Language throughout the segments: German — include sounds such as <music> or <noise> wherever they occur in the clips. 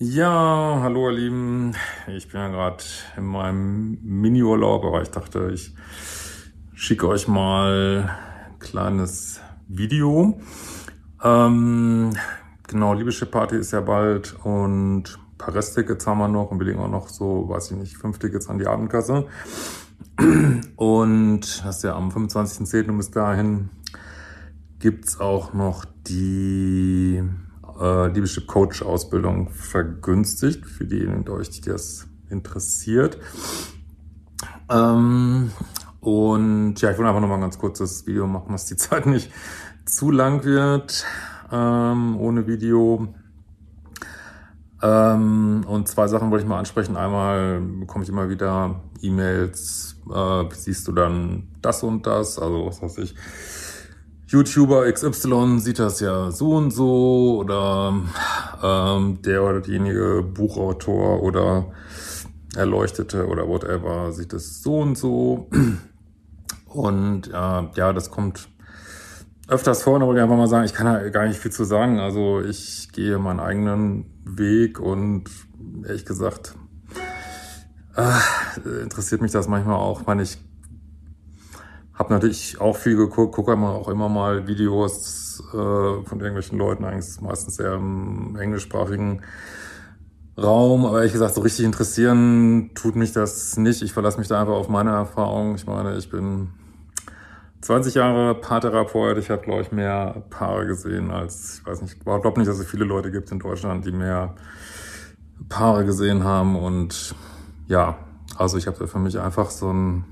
Ja, hallo ihr Lieben. Ich bin ja gerade in meinem Mini-Urlaub, aber ich dachte, ich schicke euch mal ein kleines Video. Ähm, genau, Liebeschip-Party ist ja bald und ein paar Resttickets haben wir noch und wir legen auch noch so, weiß ich nicht, fünf Tickets an die Abendkasse. Und das ist ja am 25.10. und bis dahin gibt's auch noch die äh, Liebeschip Coach Ausbildung vergünstigt für diejenigen unter euch, die das interessiert. Ähm, und ja, ich will einfach noch mal ein ganz kurzes Video machen, dass die <laughs> Zeit nicht zu lang wird ähm, ohne Video. Ähm, und zwei Sachen wollte ich mal ansprechen. Einmal bekomme ich immer wieder E-Mails, äh, siehst du dann das und das, also was weiß ich. YouTuber XY sieht das ja so und so oder ähm, der oder diejenige Buchautor oder Erleuchtete oder whatever sieht es so und so. Und äh, ja, das kommt öfters vor, da wollte ich einfach mal sagen, ich kann da gar nicht viel zu sagen. Also ich gehe meinen eigenen Weg und ehrlich gesagt, äh, interessiert mich das manchmal auch. Meine, ich habe natürlich auch viel geguckt, gucke immer auch immer mal Videos äh, von irgendwelchen Leuten, eigentlich meistens eher im englischsprachigen Raum, aber ehrlich gesagt, so richtig interessieren tut mich das nicht. Ich verlasse mich da einfach auf meine Erfahrung. Ich meine, ich bin 20 Jahre Paartherapeut. Ich habe, glaube ich, mehr Paare gesehen als, ich weiß nicht, ich glaube nicht, dass es viele Leute gibt in Deutschland, die mehr Paare gesehen haben. Und ja, also ich habe da für mich einfach so ein,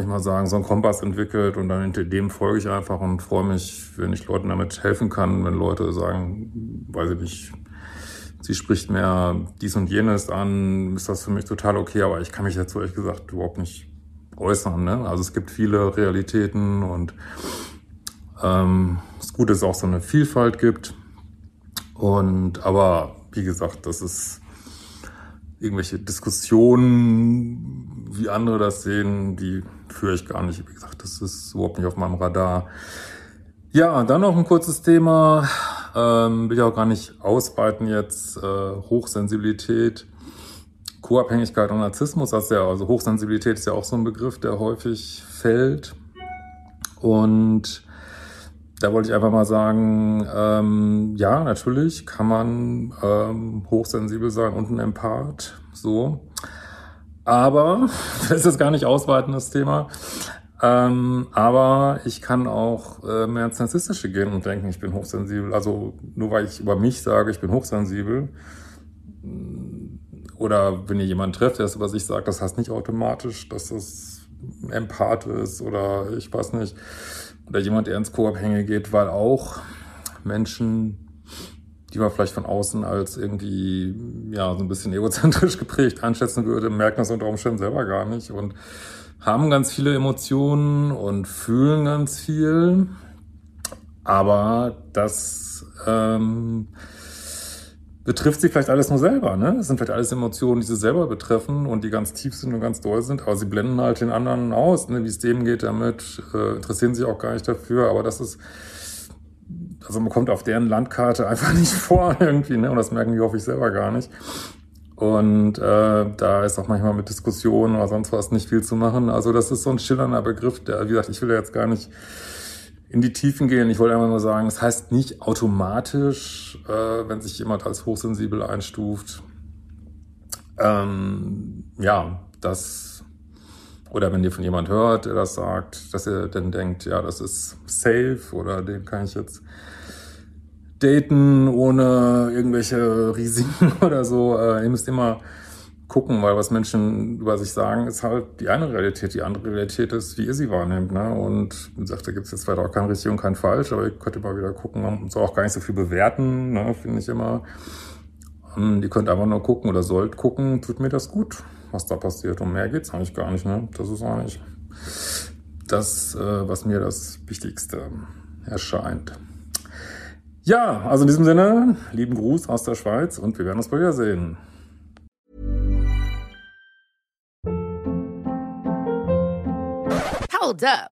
ich mal sagen, so ein Kompass entwickelt und dann dem folge ich einfach und freue mich, wenn ich Leuten damit helfen kann, wenn Leute sagen, weiß ich nicht, sie spricht mehr dies und jenes an, ist das für mich total okay, aber ich kann mich dazu ehrlich gesagt überhaupt nicht äußern. Ne? Also es gibt viele Realitäten und ähm, das Gute ist auch so eine Vielfalt gibt. Und aber wie gesagt, das ist irgendwelche Diskussionen, wie andere das sehen, die führe ich gar nicht. Wie gesagt, das ist überhaupt nicht auf meinem Radar. Ja, dann noch ein kurzes Thema. Ähm, will ich auch gar nicht ausweiten jetzt. Äh, Hochsensibilität, Co-Abhängigkeit und Narzissmus. Das ist ja, also Hochsensibilität ist ja auch so ein Begriff, der häufig fällt. Und da wollte ich einfach mal sagen, ähm, ja, natürlich kann man ähm, hochsensibel sein und ein Empath, so. Aber, <laughs> das ist gar nicht ausweiten, das Thema. Ähm, aber ich kann auch äh, mehr ins Narzisstische gehen und denken, ich bin hochsensibel. Also nur weil ich über mich sage, ich bin hochsensibel. Oder wenn ihr jemanden trefft, der es über sich sagt, das heißt nicht automatisch, dass es Empath ist oder ich weiß nicht. Oder jemand, der ins Co-Abhängige geht, weil auch Menschen, die man vielleicht von außen als irgendwie, ja, so ein bisschen egozentrisch <laughs> geprägt einschätzen würde, merken das unter Umständen selber gar nicht und haben ganz viele Emotionen und fühlen ganz viel, aber das ähm, betrifft sie vielleicht alles nur selber. Ne? Das sind vielleicht alles Emotionen, die sie selber betreffen und die ganz tief sind und ganz doll sind, aber sie blenden halt den anderen aus, ne? wie es dem geht damit, äh, interessieren sich auch gar nicht dafür, aber das ist, also man kommt auf deren Landkarte <laughs> einfach nicht vor irgendwie, ne? und das merken die hoffe ich selber gar nicht. Und äh, da ist auch manchmal mit Diskussionen oder sonst was nicht viel zu machen. Also das ist so ein schillernder Begriff, der, wie gesagt, ich will da jetzt gar nicht in die Tiefen gehen. Ich wollte einfach nur sagen, es das heißt nicht automatisch, äh, wenn sich jemand als hochsensibel einstuft, ähm, ja, das, oder wenn ihr von jemand hört, der das sagt, dass ihr dann denkt, ja, das ist safe oder den kann ich jetzt daten ohne irgendwelche <laughs> Risiken oder so. Äh, ihr müsst immer gucken, weil was Menschen über sich sagen, ist halt die eine Realität. Die andere Realität ist, wie ihr sie wahrnimmt. Ne? Und wie gesagt, da gibt es jetzt weiter auch kein richtig und kein falsch, aber ihr könnt immer wieder gucken und so auch gar nicht so viel bewerten, ne? finde ich immer. Ähm, ihr könnt einfach nur gucken oder sollt gucken, tut mir das gut, was da passiert. Und mehr geht's eigentlich gar nicht. Ne? Das ist eigentlich das, äh, was mir das Wichtigste erscheint. Ja, also in diesem Sinne, lieben Gruß aus der Schweiz und wir werden uns bald wiedersehen. Hold up.